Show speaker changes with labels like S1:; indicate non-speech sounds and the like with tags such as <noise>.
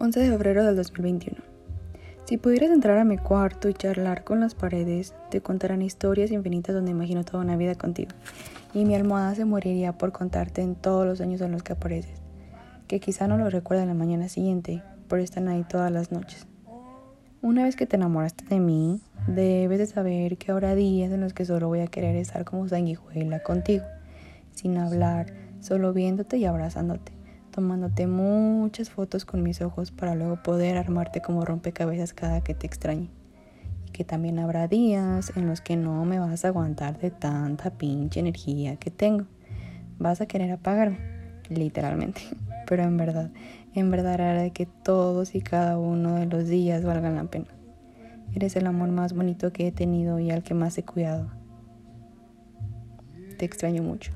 S1: 11 de febrero del 2021. Si pudieras entrar a mi cuarto y charlar con las paredes, te contarán historias infinitas donde imagino toda una vida contigo. Y mi almohada se moriría por contarte en todos los años en los que apareces, que quizá no lo recuerda la mañana siguiente, pero están ahí todas las noches. Una vez que te enamoraste de mí, debes de saber que habrá días en los que solo voy a querer estar como sanguijuela contigo, sin hablar, solo viéndote y abrazándote tomándote muchas fotos con mis ojos para luego poder armarte como rompecabezas cada que te extrañe. Y que también habrá días en los que no me vas a aguantar de tanta pinche energía que tengo. Vas a querer apagarme, literalmente. <laughs> Pero en verdad, en verdad haré que todos y cada uno de los días valgan la pena. Eres el amor más bonito que he tenido y al que más he cuidado. Te extraño mucho.